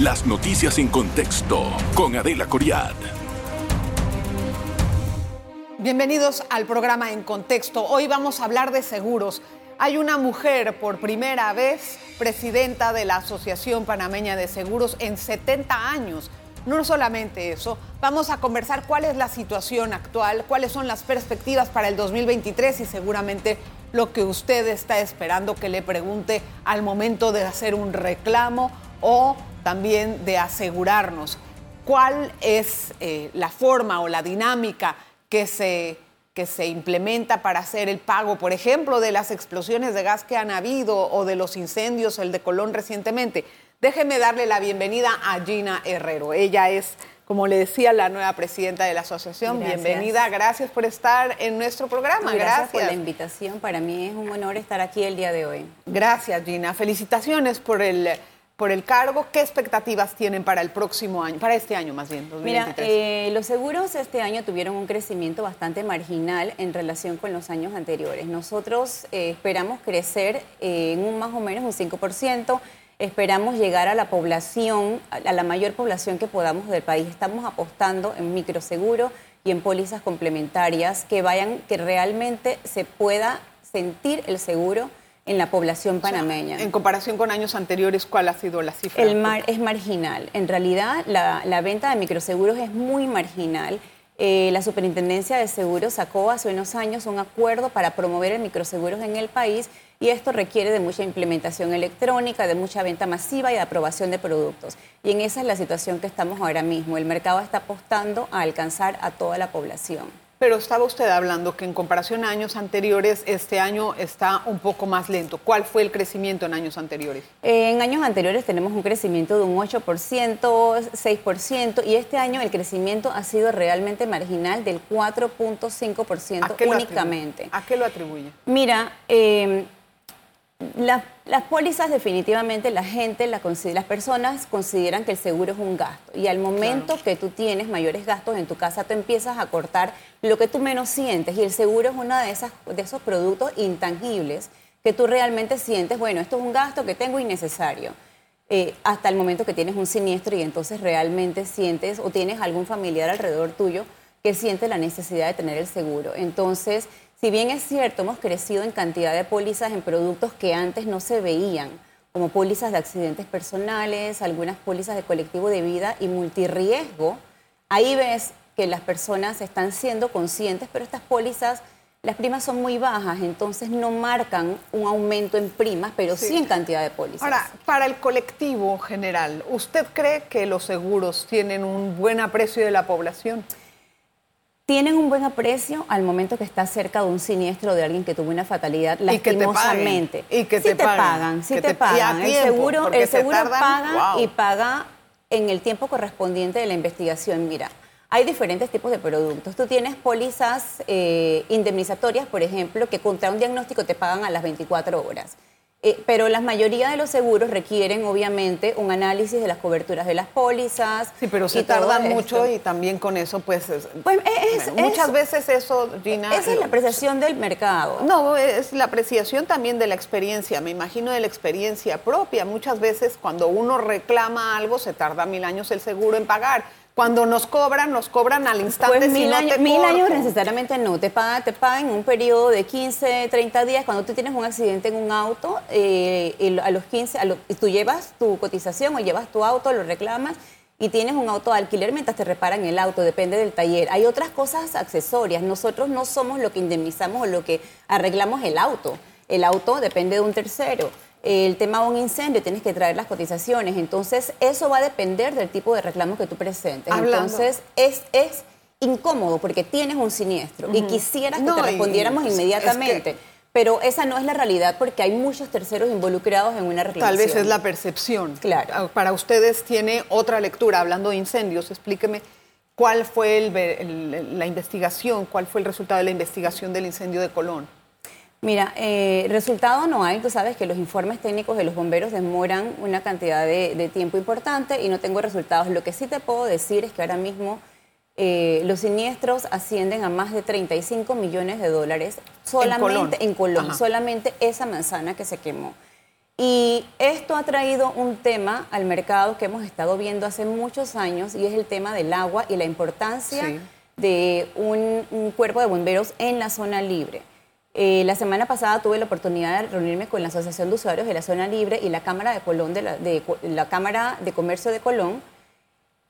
Las noticias en contexto con Adela Coriad. Bienvenidos al programa En Contexto. Hoy vamos a hablar de seguros. Hay una mujer por primera vez presidenta de la Asociación Panameña de Seguros en 70 años. No solamente eso, vamos a conversar cuál es la situación actual, cuáles son las perspectivas para el 2023 y seguramente lo que usted está esperando que le pregunte al momento de hacer un reclamo o también de asegurarnos cuál es eh, la forma o la dinámica que se, que se implementa para hacer el pago, por ejemplo, de las explosiones de gas que han habido o de los incendios, el de Colón recientemente. Déjeme darle la bienvenida a Gina Herrero. Ella es, como le decía, la nueva presidenta de la asociación. Bienvenida, gracias por estar en nuestro programa. Gracias, gracias por la invitación. Para mí es un honor estar aquí el día de hoy. Gracias, Gina. Felicitaciones por el por el cargo. ¿Qué expectativas tienen para el próximo año, para este año más bien? 2023? Mira, eh, los seguros este año tuvieron un crecimiento bastante marginal en relación con los años anteriores. Nosotros eh, esperamos crecer eh, en un más o menos un 5%. Esperamos llegar a la población, a la mayor población que podamos del país. Estamos apostando en microseguro y en pólizas complementarias que vayan, que realmente se pueda sentir el seguro en la población panameña. en comparación con años anteriores, ¿cuál ha sido la cifra? El mar es marginal. En realidad, la, venta de microseguros es muy marginal. Eh, la Superintendencia de Seguros sacó hace unos años un acuerdo para promover el microseguros en el país y esto requiere de mucha implementación electrónica, de mucha venta masiva y de aprobación de productos. Y en esa es la situación que estamos ahora mismo. El mercado está apostando a alcanzar a toda la población. Pero estaba usted hablando que en comparación a años anteriores, este año está un poco más lento. ¿Cuál fue el crecimiento en años anteriores? en años anteriores tenemos un crecimiento de un 8%, 6%, y este año el crecimiento ha sido realmente marginal del 4.5% únicamente. ¿A qué lo atribuye? Mira, eh, las pólizas definitivamente la gente, las personas consideran que el seguro es un gasto y al momento que tú tienes mayores gastos en tu casa, tú empiezas a cortar lo que tú menos sientes y el seguro es uno de, esas, de esos productos intangibles que tú realmente sientes, bueno, esto es un gasto que tengo innecesario. Eh, hasta el momento que tienes un siniestro y entonces realmente sientes o tienes algún familiar alrededor tuyo que siente la necesidad de tener el seguro. Entonces, si bien es cierto, hemos crecido en cantidad de pólizas en productos que antes no se veían, como pólizas de accidentes personales, algunas pólizas de colectivo de vida y multirriesgo, ahí ves que las personas están siendo conscientes, pero estas pólizas, las primas son muy bajas, entonces no marcan un aumento en primas, pero sí, en cantidad de pólizas. Ahora, para el colectivo general, ¿usted cree que los seguros tienen un buen aprecio de la población? Tienen un buen aprecio al momento que está cerca de un siniestro de alguien que tuvo una fatalidad lastimosamente. Y que te, pagan. Sí te pagan. el seguro, el seguro paga y paga en el tiempo correspondiente de la investigación. Mira, hay diferentes tipos de productos. Tú tienes pólizas eh, indemnizatorias, por ejemplo, que contra un diagnóstico te pagan a las 24 horas. Eh, pero la mayoría de los seguros requieren, obviamente, un análisis de las coberturas de las pólizas. Sí, pero se tardan mucho y también con eso, pues. pues muchas veces eso, Gina. Esa es la apreciación del mercado. No, es la apreciación también de la experiencia. Me imagino de la experiencia propia. Muchas veces, cuando uno reclama algo, se tarda mil años el seguro en pagar cuando nos cobran, nos cobran al instante. Pues mil, años, mil años necesariamente no, te pagan, te pagan en un periodo de 15, 30 días. Cuando tú tienes un accidente en un auto, eh, a los 15, a tú llevas tu cotización o llevas tu auto, lo reclamas y tienes un auto de alquiler mientras te reparan el auto, depende del taller. Hay otras cosas accesorias. Nosotros no somos lo que indemnizamos o lo que arreglamos el auto. El auto depende de un tercero el tema de un incendio, tienes que traer las cotizaciones. Entonces, eso va a depender del tipo de reclamo que tú presentes. Entonces, es, es incómodo porque tienes un siniestro y quisieras que te respondiéramos inmediatamente. pero esa no es la realidad porque hay muchos terceros involucrados en una reclamación. Tal vez es la percepción. Claro. Ah, para ustedes tiene otra lectura. Hablando de incendios, explíqueme cuál fue la investigación, cuál fue el resultado de la investigación del incendio de Colón. Mira, eh, resultado no hay. Tú sabes que los informes técnicos de los bomberos demoran una cantidad de, tiempo importante y no tengo resultados. Lo que sí te puedo decir es que ahora mismo eh, los siniestros ascienden a más de 35 millones de dólares solamente en Colón, solamente esa manzana que se quemó. Y esto ha traído un tema al mercado que hemos estado viendo hace muchos años y es el tema del agua y la importancia de un, cuerpo de bomberos en la zona libre. Eh, la semana pasada tuve la oportunidad de reunirme con la Asociación de Usuarios de la Zona Libre y la Cámara de Colón de la Cámara de Comercio de Colón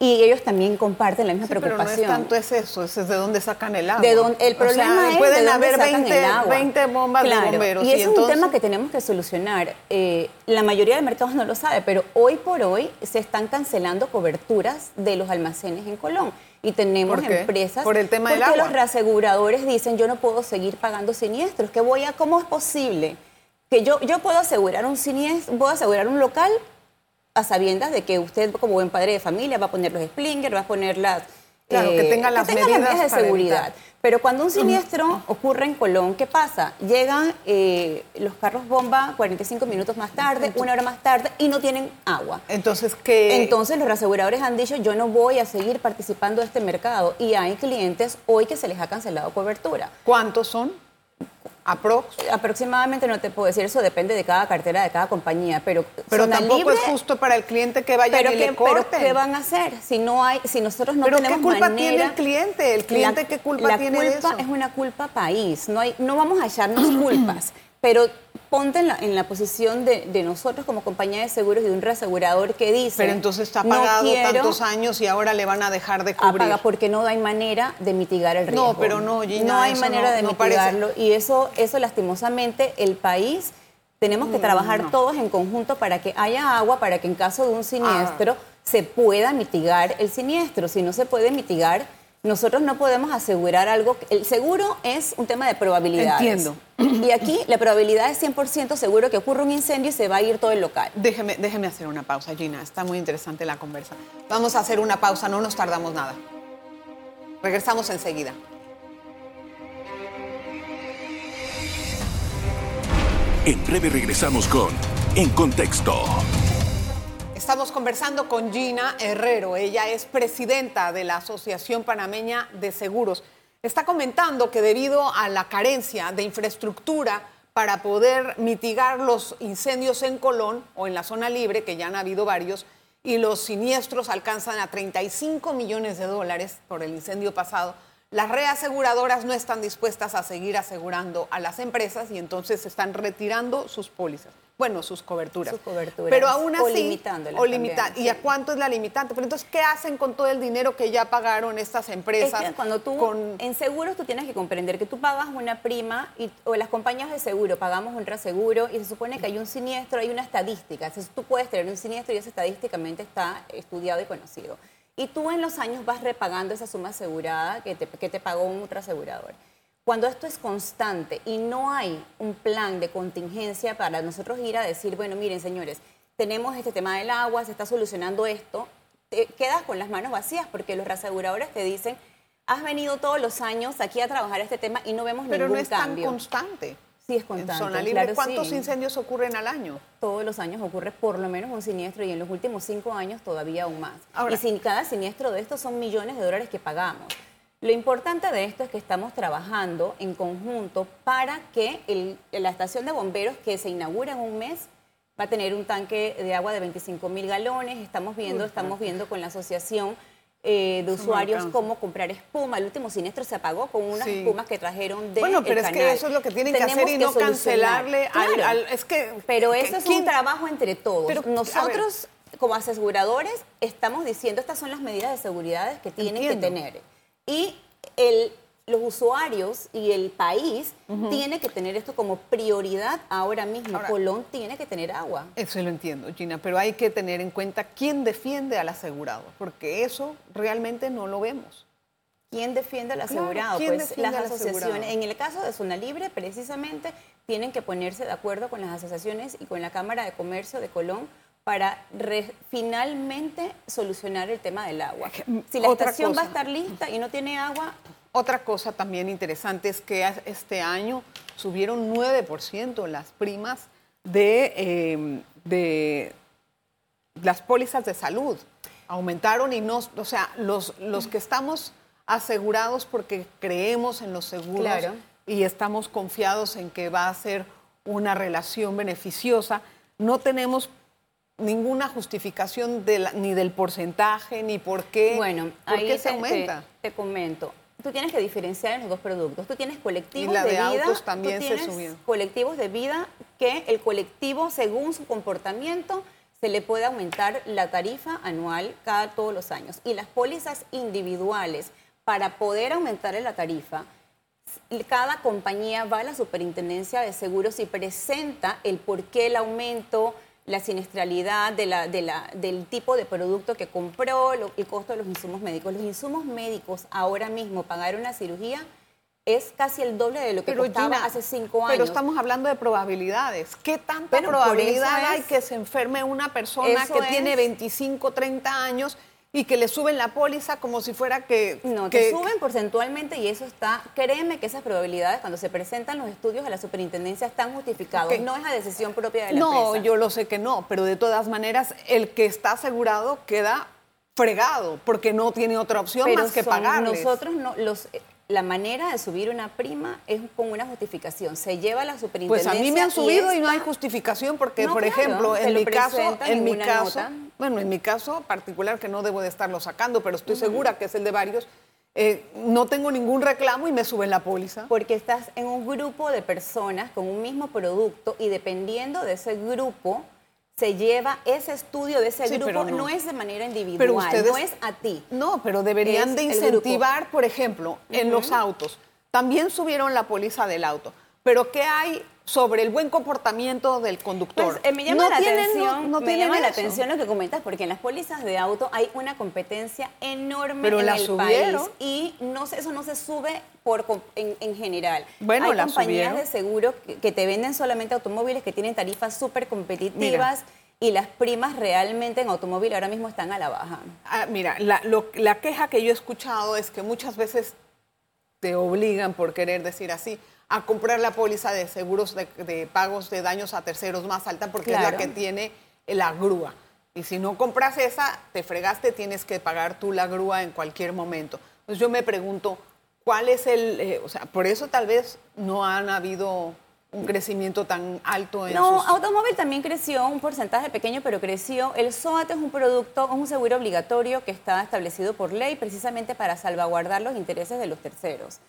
y ellos también comparten la misma preocupación. Pero no es tanto es eso, es de dónde sacan el agua. De dónde, el problema es pueden de haber 20, el agua. 20 bombas de bomberos. Y, es un tema que tenemos que solucionar. Eh, la mayoría de mercados no lo sabe, pero hoy por hoy se están cancelando coberturas de los almacenes en Colón. Y tenemos empresas. Por el tema del agua. los reaseguradores dicen, yo no puedo seguir pagando siniestros. ¿Qué voy a, ¿Cómo es posible? Que yo, yo puedo asegurar un siniestro, puedo asegurar un local a sabiendas de que usted como buen padre de familia va a poner los splingers, va a poner las... Claro, que tenga las, medidas, de seguridad. Pero cuando un siniestro ocurre en Colón, ¿qué pasa? Llegan eh, los carros bomba 45 minutos más tarde, una hora más tarde y no tienen agua. Entonces, ¿qué? Entonces los aseguradores han dicho, yo no voy a seguir participando de este mercado. Y hay clientes hoy que se les ha cancelado cobertura. ¿Cuántos son? Aproximadamente no te puedo decir, eso depende de cada cartera, de cada compañía, pero pero tampoco es justo para el cliente que vaya pero y le corten. Pero ¿qué van a hacer si no hay, si nosotros no pero tenemos qué culpa manera, tiene el cliente? El cliente qué culpa tiene La culpa es una culpa país, no hay, no vamos a echarnos culpas, pero ponte en la, posición de, nosotros como compañía de seguros y de un reasegurador que dice... Pero entonces está pagado tantos años y ahora le van a dejar de cubrir. Apaga porque no hay manera de mitigar el riesgo. No, pero no, Gina, No hay manera de mitigarlo y eso, eso lastimosamente el país... Tenemos que mm, trabajar todos en conjunto para que haya agua, para que en caso de un siniestro ah. se pueda mitigar el siniestro. Si no se puede mitigar, nosotros no podemos asegurar algo. El seguro es un tema de probabilidades. Entiendo. Y aquí la probabilidad es 100% seguro que ocurra un incendio y se va a ir todo el local. Déjeme, déjeme hacer una pausa, Gina. Está muy interesante la conversa. Vamos a hacer una pausa, no nos tardamos nada. Regresamos enseguida. En breve regresamos con En Contexto. Estamos conversando con Gina Herrero. Ella es presidenta de la Asociación Panameña de Seguros. Está comentando que debido a la carencia de infraestructura para poder mitigar los incendios en Colón o en la zona libre, que ya han habido varios, y los siniestros alcanzan a 35 millones de dólares por el incendio pasado, las reaseguradoras no están dispuestas a seguir asegurando a las empresas y entonces están retirando sus pólizas bueno, sus coberturas. Sus coberturas. Pero aún así. O limitándolas. O limitar. ¿Y a cuánto es la limitante? Pero entonces, ¿qué hacen con todo el dinero que ya pagaron estas empresas? Es que cuando tú, en seguros, tú tienes que comprender que tú pagas una prima y, o las compañías de seguro pagamos un reaseguro y se supone que hay un siniestro, hay una estadística. Entonces, tú puedes tener un siniestro y eso estadísticamente está estudiado y conocido. Y tú en los años vas repagando esa suma asegurada que te, que te pagó un asegurador. Cuando esto es constante y no hay un plan de contingencia para nosotros ir a decir, bueno, miren señores, tenemos este tema del agua, se está solucionando esto, te quedas con las manos vacías porque los reaseguradores te dicen, has venido todos los años aquí a trabajar este tema y no vemos Pero ningún no es cambio. tan constante. Sí, es constante. En zona libre, ¿cuántos incendios ocurren al año? Todos los años ocurre por lo menos un siniestro y en los últimos cinco años todavía aún más. y sin cada siniestro de estos son millones de dólares que pagamos. Lo importante de esto es que estamos trabajando en conjunto para que la estación de bomberos que se inaugura en un mes va a tener un tanque de agua de 25 mil galones. Estamos viendo, estamos viendo con la asociación eh, de usuarios cómo comprar espuma. El último siniestro se apagó con unas espumas que trajeron de Bueno, pero es que eso es lo que tienen que hacer y no cancelarle al, es que Pero eso es un trabajo entre todos. Nosotros como aseguradores estamos diciendo estas son las medidas de seguridad que tienen que tener y el, los usuarios y el país tiene que tener esto como prioridad ahora mismo. Colón tiene que tener agua. Eso lo entiendo, Gina, pero hay que tener en cuenta quién defiende al asegurado, porque eso realmente no lo vemos. ¿Quién defiende al asegurado? pues las asociaciones, en el caso de Zona Libre, precisamente tienen que ponerse de acuerdo con las asociaciones y con la Cámara de Comercio de Colón para finalmente solucionar el tema del agua. Si la estación va a estar lista y no tiene agua... Otra cosa también interesante es que este año subieron 9% las primas de, em, de las pólizas de salud. Aumentaron y no, o sea, los, los que estamos asegurados porque creemos en los seguros y estamos confiados en que va a ser una relación beneficiosa, no tenemos ninguna justificación de la- ni del porcentaje, ni por qué, Bueno, por ahí qué te, se aumenta. te- te comento. Tú tienes que diferenciar en los dos productos. Tú tienes colectivos Y la de, de vida. autos tú también se tienes subió. Colectivos de vida que el colectivo, según su comportamiento, se le puede aumentar la tarifa anual cada todos los años. Y las pólizas individuales, para poder aumentarle la tarifa, cada compañía va a la superintendencia de seguros y presenta el por qué el aumento, la siniestralidad de la- de la- del tipo de producto que compró, lo- el costo de los insumos médicos. Los insumos médicos ahora mismo, pagar una cirugía es casi el doble de lo que costaba Gina, hace cinco años. Pero estamos hablando de probabilidades. ¿Qué tanta probabilidad hay es- que se enferme una persona que tiene es- 25, 30 años y que le suben la póliza como si fuera que... No, que- te suben porcentualmente y eso está, créeme que esas probabilidades cuando se presentan los estudios a la superintendencia están justificados, no es a decisión propia de la No, empresa. yo lo sé que no, pero de todas maneras el que está asegurado queda fregado porque no tiene otra opción Pero más que pagarles. Nosotros no, los, la manera de subir una prima es con una justificación. Se lleva a la Pues superintendencia. a mí me han subido y, no hay justificación porque, No, por claro, ejemplo, en mi caso, en mi caso, nota. bueno, en mi caso particular que no debo de estarlo sacando, pero estoy segura que es el de varios, eh, no tengo ningún reclamo y me suben la póliza. Porque estás en un grupo de personas con un mismo producto y dependiendo de ese grupo se lleva ese estudio de ese Sí, grupo, no. no. es de manera individual, Pero ustedes no es a ti. No, pero deberían de incentivar, por ejemplo, en los autos. También subieron la póliza del auto. Pero ¿qué hay sobre el buen comportamiento del conductor? Pues, eh, me llama No la tienen- atención, no- no me llama la atención lo que comentas, porque en las pólizas de auto hay una competencia enorme Pero en la el subieron. país y no se- eso no se sube por en, en general. Bueno, hay la compañías subieron. de seguro que, que te venden solamente automóviles que tienen tarifas súper competitivas y las primas realmente en automóvil ahora mismo están a la baja. Ah, mira, la, lo- la queja que yo he escuchado es que muchas veces te obligan, por querer decir así, a comprar la póliza de seguros de, de pagos de daños a terceros más alta porque es Claro. la que tiene la grúa. Y si no compras esa, te fregaste, tienes que pagar tú la grúa en cualquier momento. Entonces yo me pregunto, ¿cuál es el...? eh, o sea, por eso tal vez no han habido un crecimiento tan alto en No, sus... automóvil también creció, un porcentaje pequeño, pero creció. El SOAT es un producto, es un seguro obligatorio que está establecido por ley precisamente para salvaguardar los intereses de los terceros.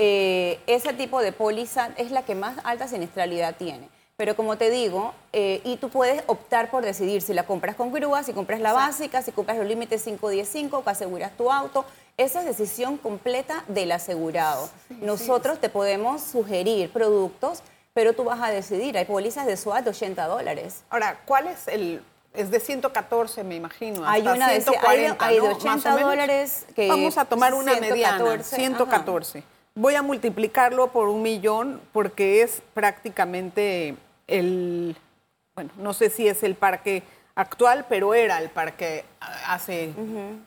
Eh, ese tipo de póliza es la que más alta siniestralidad tiene. Pero como te digo, eh, y tú puedes optar por decidir si la compras con grúa, si compras la básica, si compras los límites 515 o aseguras tu auto. Esa es decisión completa del asegurado. Nosotros te podemos sugerir productos, pero tú vas a decidir. Hay pólizas de SOAT de 80 dólares. Ahora, ¿cuál es el...? Es de 114, me imagino. Hay una de- 140, hay de- hay de ¿no? Más o 80 menos. dólares que Vamos a tomar una mediana, 114, 114. Voy a multiplicarlo por un millón porque es prácticamente el... Bueno, no sé si es el parque actual, pero era el parque hace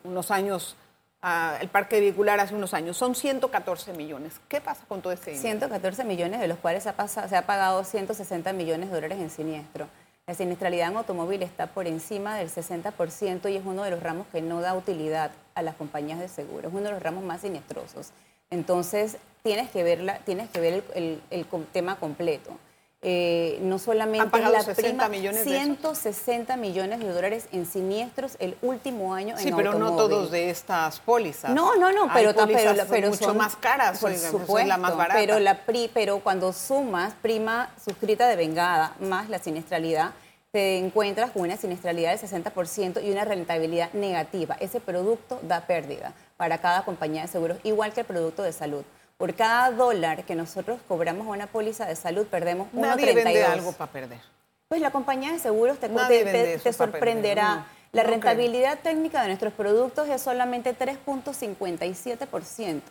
unos años, ah, el parque vehicular hace unos años. Son 114 millones. ¿Qué pasa con todo ese dinero? 114 millones, de los cuales se ha, pasado- se ha pagado 160 millones de dólares en siniestro. La siniestralidad en automóvil está por encima del 60% y es uno de los ramos que no da utilidad a las compañías de seguro. Es uno de los ramos más siniestrosos. Entonces, tienes que, verla, tienes que ver el, el- el tema completo. Eh, no solamente Han la 60 prima, millones de eso. 160 millones de dólares en siniestros el último año Sí, en pero no todos de estas pólizas. No, no, no, Hay pero, pero, pero mucho son- más caras, por oiga, supuesto, es la más barata. Pero, la pri, pero cuando sumas prima suscrita de vengada más la siniestralidad, te encuentras con una siniestralidad del 60% y una rentabilidad negativa. Ese producto da pérdida para cada compañía de seguros, igual que el producto de salud. Por cada dólar que nosotros cobramos a una póliza de salud, perdemos 1.32. Nadie vende algo para perder. Pues la compañía de seguros te, te- te- te sorprenderá. la rentabilidad técnica de nuestros productos es solamente 3.57%.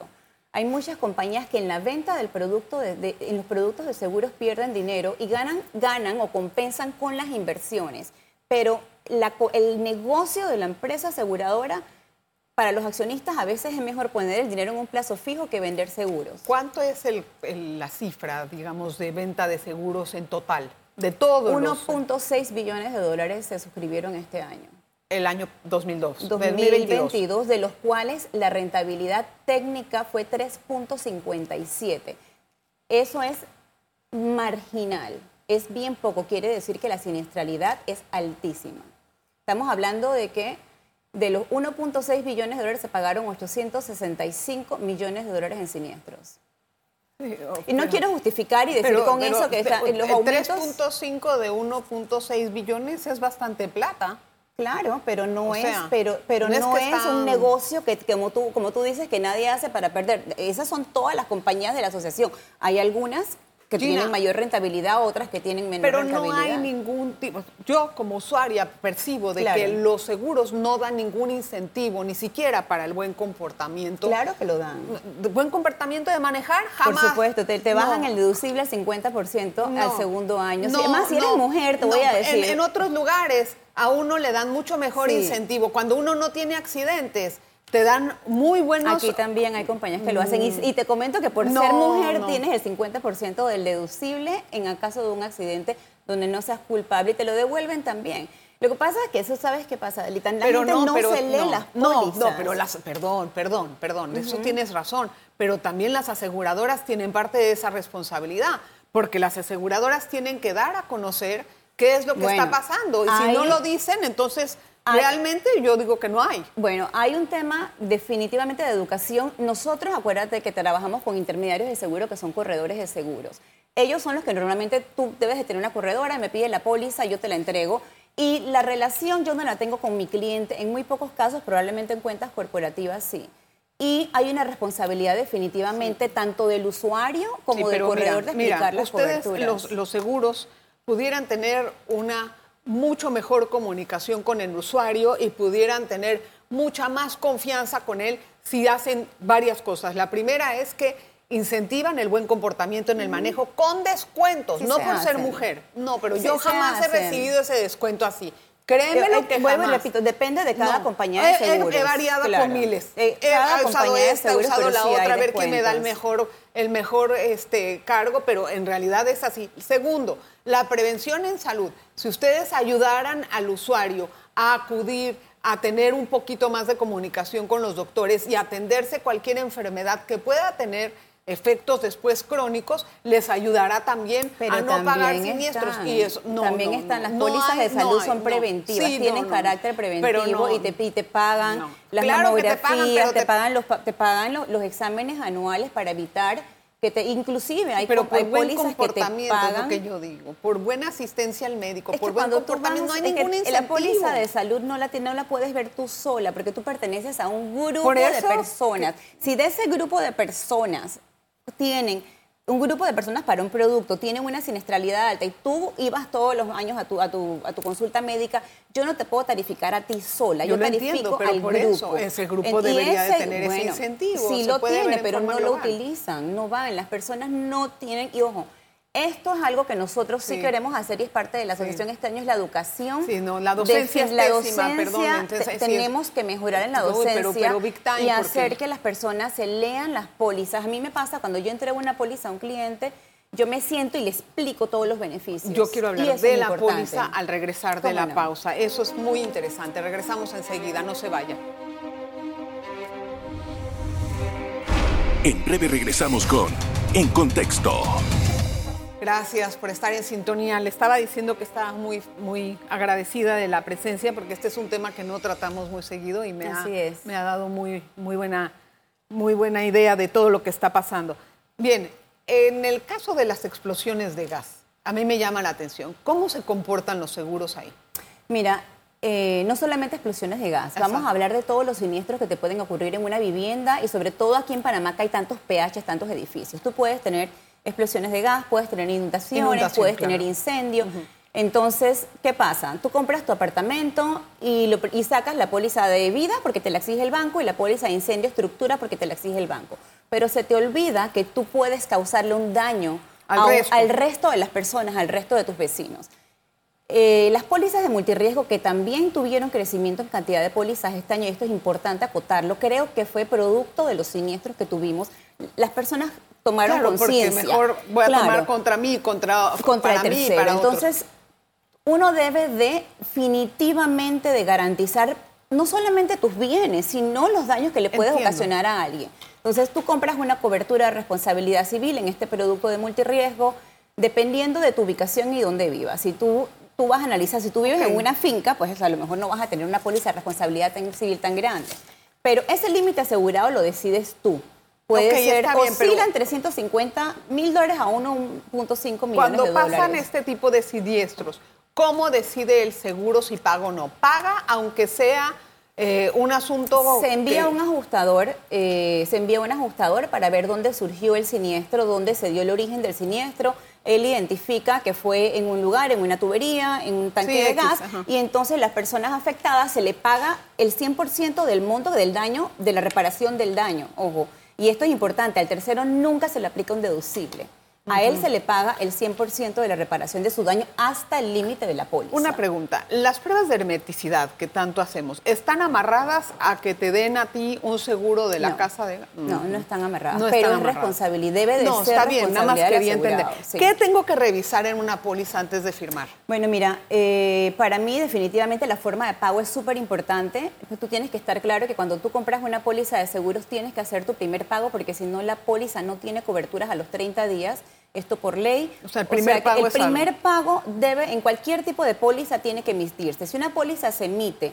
Hay muchas compañías que en la venta del producto, de- de- en los productos de seguros pierden dinero y ganan, ganan o compensan con las inversiones. Pero la el negocio de la empresa aseguradora, para los accionistas a veces es mejor poner el dinero en un plazo fijo que vender seguros. ¿Cuánto es el- el- la cifra, digamos, de venta de seguros en total? De todos los... 1.6 billones de dólares se suscribieron este año. El año 2002. 2022. 2022, de los cuales la rentabilidad técnica fue 3.57. Eso es marginal. es bien poco, quiere decir que la siniestralidad es altísima. Estamos hablando de que de los 1.6 billones de dólares se pagaron 865 millones de dólares en siniestros. y no quiero justificar y decir con eso que está, en los aumentos... 3.5 de 1.6 billones es bastante plata. Claro, pero no es, pero, pero no, es, un negocio que, como tú, como tú dices, que nadie hace para perder. Esas son todas las compañías de la asociación. Hay algunas que tienen mayor rentabilidad, otras que tienen menor rentabilidad. Pero no hay ningún tipo. Yo como usuaria percibo de que los seguros no dan ningún incentivo, ni siquiera para el buen comportamiento. Claro que lo dan. Buen comportamiento de manejar, jamás. Por supuesto, te, bajan el deducible al 50% al segundo año. Además, si eres mujer, te voy a decir. En, otros lugares a uno le dan mucho mejor incentivo. Cuando uno no tiene accidentes te dan muy buenos... Aquí también hay compañías que lo hacen. Y, te comento que por ser mujer tienes el 50% del deducible en el caso de un accidente donde no seas culpable y te lo devuelven también. Lo que pasa es que eso sabes qué pasa, Delita. La pero no, se lee las pólizas. No, pero las, perdón, perdón, perdón, eso tienes razón. Pero también las aseguradoras tienen parte de esa responsabilidad, porque las aseguradoras tienen que dar a conocer qué es lo que está pasando. Y si no lo dicen, entonces Realmente yo digo que no hay. Bueno, hay un tema definitivamente de educación. Nosotros, acuérdate que trabajamos con intermediarios de seguro que son corredores de seguros. Ellos son los que normalmente tú debes de tener una corredora, me pide la póliza, yo te la entrego. Y la relación yo no la tengo con mi cliente, en muy pocos casos, probablemente en cuentas corporativas sí. Y hay una responsabilidad definitivamente tanto del usuario como del corredor de explicar las ustedes, Los, los seguros pudieran tener una mucho mejor comunicación con el usuario y pudieran tener mucha más confianza con él si hacen varias cosas. La primera es que incentivan el buen comportamiento en el manejo con descuentos, no por ser mujer. No, pero yo jamás he recibido ese descuento así. Créeme lo que vuelvo repito, depende de cada compañía de seguros. He, variado con miles. he usado esta, he usado la otra, a ver quién me da el mejor, el mejor este, cargo, pero en realidad es así. Segundo, la prevención en salud. Si ustedes ayudaran al usuario a acudir a tener un poquito más de comunicación con los doctores y atenderse cualquier enfermedad que pueda tener efectos después crónicos, les ayudará también a no pagar siniestros. y eso, también están las pólizas de salud, son preventivas, tienen carácter preventivo y te, te, pagan las mamografías, te pagan, los, te pagan los exámenes anuales para evitar que te, inclusive hay, pero por buen comportamiento es lo que yo digo, por buena asistencia al médico, por buen comportamiento, no hay ningún incentivo. La póliza de salud no la, no la puedes ver tú sola, porque tú perteneces a un grupo de personas. Si de ese grupo de personas tienen un grupo de personas para un producto tienen una siniestralidad alta y tú ibas todos los años a tu, a tu, a tu consulta médica, yo no te puedo tarificar a ti sola, yo, tarifico pero al por grupo. Eso ese grupo debería de tener ese incentivo. Sí lo tiene, pero no lo utilizan, no van, las personas no tienen, y ojo, esto es algo que nosotros sí, queremos hacer y es parte de la asociación este año, es la educación. Sí, no, la docencia es la docencia, perdón. tenemos que mejorar en la docencia y hacer que las personas se lean las pólizas. A mí me pasa cuando yo entrego una póliza a un cliente, yo me siento y le explico todos los beneficios. Yo quiero hablar de la póliza al regresar de la pausa. Eso es muy interesante. Regresamos enseguida, no se vaya. En breve regresamos con En Contexto. Gracias por estar en sintonía. Le estaba diciendo que estaba muy, muy agradecida de la presencia porque este es un tema que no tratamos muy seguido y me, ha, me ha dado muy, muy, buena, muy buena idea de todo lo que está pasando. Bien, en el caso de las explosiones de gas, a mí me llama la atención. ¿Cómo se comportan los seguros ahí? Mira, eh, no solamente explosiones de gas, vamos a hablar de todos los siniestros que te pueden ocurrir en una vivienda y sobre todo aquí en Panamá que hay tantos PH, tantos edificios. Tú puedes tener explosiones de gas, puedes tener inundaciones, puedes tener incendios. Entonces, ¿qué pasa? Tú compras tu apartamento y, y, sacas la póliza de vida porque te la exige el banco y la póliza de incendio estructura porque te la exige el banco. Pero se te olvida que tú puedes causarle un daño al, resto. de las personas, al resto de tus vecinos. Eh, las pólizas de multirriesgo que también tuvieron crecimiento en cantidad de pólizas este año, y esto es importante acotarlo, creo que fue producto de los siniestros que tuvimos. Las personas tomaron claro, conciencia. mejor voy a tomar contra mí, contra, contra el tercero. Entonces, uno debe definitivamente de garantizar no solamente tus bienes, sino los daños que le puedes ocasionar a alguien. Entonces, tú compras una cobertura de responsabilidad civil en este producto de multirriesgo, dependiendo de tu ubicación y dónde vivas. Si tú, tú vas a analizar, si tú vives en una finca, pues a lo mejor no vas a tener una póliza de responsabilidad civil tan grande. Pero ese límite asegurado lo decides tú. Puede ser, bien, oscila entre 150 mil dólares a 1.5 millones de dólares. Cuando pasan este tipo de siniestros, ¿cómo decide el seguro si paga o no? ¿Paga aunque sea eh, un asunto. Se envía un ajustador, eh, se envía un ajustador para ver dónde surgió el siniestro, dónde se dio el origen del siniestro. Él identifica que fue en un lugar, en una tubería, en un tanque de gas, y entonces las personas afectadas se le paga el 100% del monto del daño, de la reparación del daño. Ojo. Y esto es importante, al tercero nunca se le aplica un deducible. A él se le paga el 100% de la reparación de su daño hasta el límite de la póliza. Una pregunta, las pruebas de hermeticidad que tanto hacemos, ¿están amarradas a que te den a ti un seguro de la casa de No, no están amarradas, pero es responsabilidad, debe de no, ser está bien, nada más quería entender. ¿Qué tengo que revisar en una póliza antes de firmar? Bueno, mira, eh, para mí definitivamente la forma de pago es súper importante. Tú tienes que estar claro que cuando tú compras una póliza de seguros tienes que hacer tu primer pago porque si no la póliza no tiene coberturas a los 30 días esto por ley. O sea, el primer, pago, el primer pago debe, en cualquier tipo de póliza, tiene que emitirse. Si una póliza se emite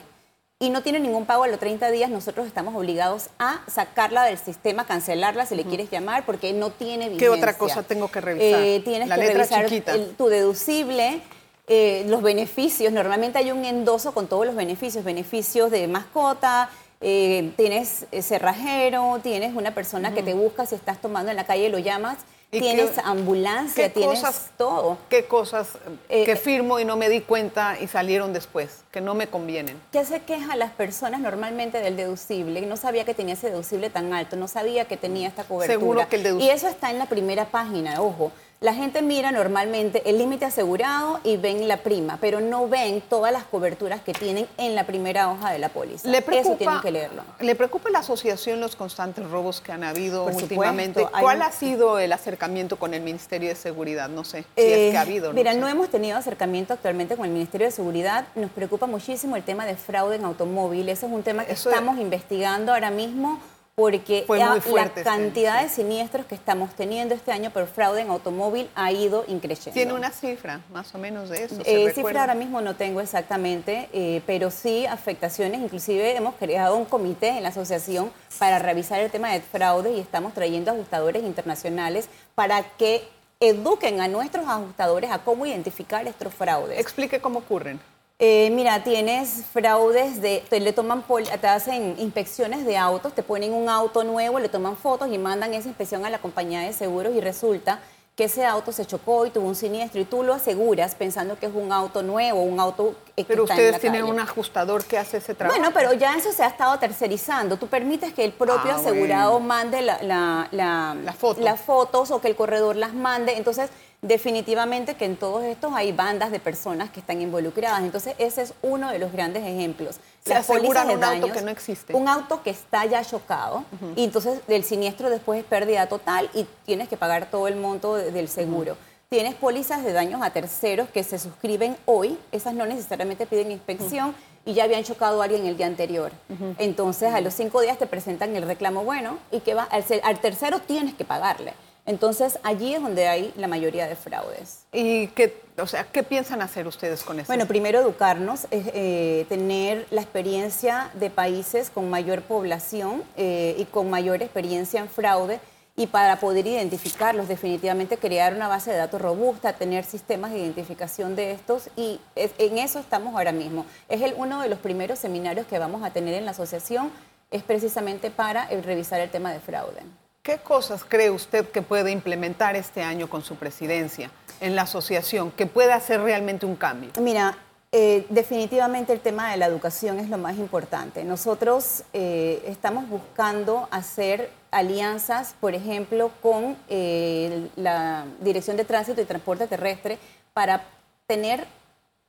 y no tiene ningún pago a los 30 días, nosotros estamos obligados a sacarla del sistema, cancelarla, si le quieres llamar, porque no tiene vigencia. ¿Qué otra cosa tengo que revisar? Eh, tienes que revisar tu deducible, eh, los beneficios. Normalmente hay un endoso con todos los beneficios, beneficios de mascota, eh, tienes cerrajero, tienes una persona que te busca si estás tomando en la calle, lo llamas tienes ambulancia, tienes todo. ¿Qué cosas eh, que firmo y no me di cuenta y salieron después, que no me convienen? ¿Qué se queja las personas normalmente del deducible? No sabía que tenía ese deducible tan alto, no sabía que tenía esta cobertura. Seguro que el deducible. Y eso está en la primera página, ojo. La gente mira normalmente el límite asegurado y ven la prima, pero no ven todas las coberturas que tienen en la primera hoja de la póliza. ¿Le preocupa, Eso tienen que leerlo. ¿Le preocupa la asociación los constantes robos que han habido últimamente? ¿Cuál ha sido el acercamiento con el Ministerio de Seguridad? No sé si es que ha habido. mira, no hemos tenido acercamiento actualmente con el Ministerio de Seguridad. Nos preocupa muchísimo el tema de fraude en automóvil. Ese es un tema que estamos investigando ahora mismo porque la cantidad de siniestros que estamos teniendo este año por fraude en automóvil ha ido increciendo. ¿Tiene una cifra más o menos de eso? Eh, cifra ahora mismo no tengo exactamente, eh, pero sí afectaciones. Inclusive hemos creado un comité en la asociación para revisar el tema de fraude y estamos trayendo ajustadores internacionales para que eduquen a nuestros ajustadores a cómo identificar estos fraudes. Explique cómo ocurren. Eh, mira, tienes fraudes de, te le toman, te hacen inspecciones de autos, te ponen un auto nuevo, le toman fotos y mandan esa inspección a la compañía de seguros y resulta que ese auto se chocó y tuvo un siniestro y tú lo aseguras pensando que es un auto nuevo, un auto que Pero ustedes tienen un ajustador que hace ese trabajo. Bueno, pero ya eso se ha estado tercerizando. Tú permites que el propio ah, asegurado mande las fotos o que el corredor las mande. Entonces, definitivamente que en todos estos hay bandas de personas que están involucradas. Entonces, ese es uno de los grandes ejemplos. Se aseguran un auto que no existe. Un auto que está ya chocado y entonces el siniestro después es pérdida total y tienes que pagar todo el monto del seguro. Tienes pólizas de daños a terceros que se suscriben hoy, esas no necesariamente piden inspección y ya habían chocado a alguien el día anterior. Entonces, a los cinco días te presentan el reclamo bueno y que va al tercero tienes que pagarle. Entonces, allí es donde hay la mayoría de fraudes. ¿Y qué, o sea, qué piensan hacer ustedes con eso? Bueno, primero educarnos, eh, tener la experiencia de países con mayor población eh, y con mayor experiencia en fraude y para poder identificarlos, definitivamente crear una base de datos robusta, tener sistemas de identificación de estos y en eso estamos ahora mismo. Es el, uno de los primeros seminarios que vamos a tener en la asociación, es precisamente para revisar el tema de fraude. ¿Qué cosas cree usted que puede implementar este año con su presidencia en la asociación que pueda hacer realmente un cambio? Mira, eh, definitivamente el tema de la educación es lo más importante. Nosotros eh, estamos buscando hacer alianzas, por ejemplo, con eh, la Dirección de Tránsito y Transporte Terrestre para tener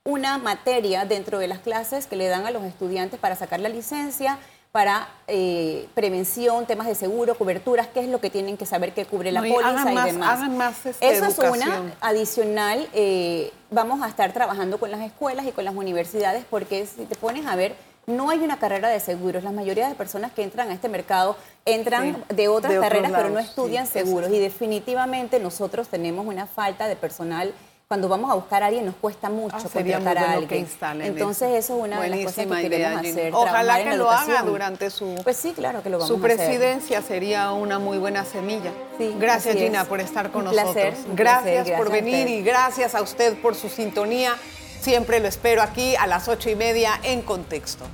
una materia dentro de las clases que le dan a los estudiantes para sacar la licencia para eh, prevención, temas de seguro, coberturas, qué es lo que tienen que saber que cubre la póliza y, demás. este, Eso es una adicional. Eh, vamos a estar trabajando con las escuelas y con las universidades porque si te pones a ver, no hay una carrera de seguros. La mayoría de personas que entran a este mercado entran de otras carreras, pero no estudian seguros. Y definitivamente nosotros tenemos una falta de personal cuando vamos a buscar a alguien nos cuesta mucho ah, contratar a alguien. Entonces eso es una de las cosas que queremos hacer. Ojalá que lo haga durante su Pues sí, claro que lo vamos Su presidencia sería una muy buena semilla. gracias Gina por estar con nosotros. gracias, por venir y gracias a usted por su sintonía. Siempre lo espero aquí a las ocho y media en Contexto.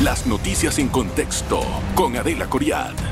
Las noticias en contexto con Adela Coriad.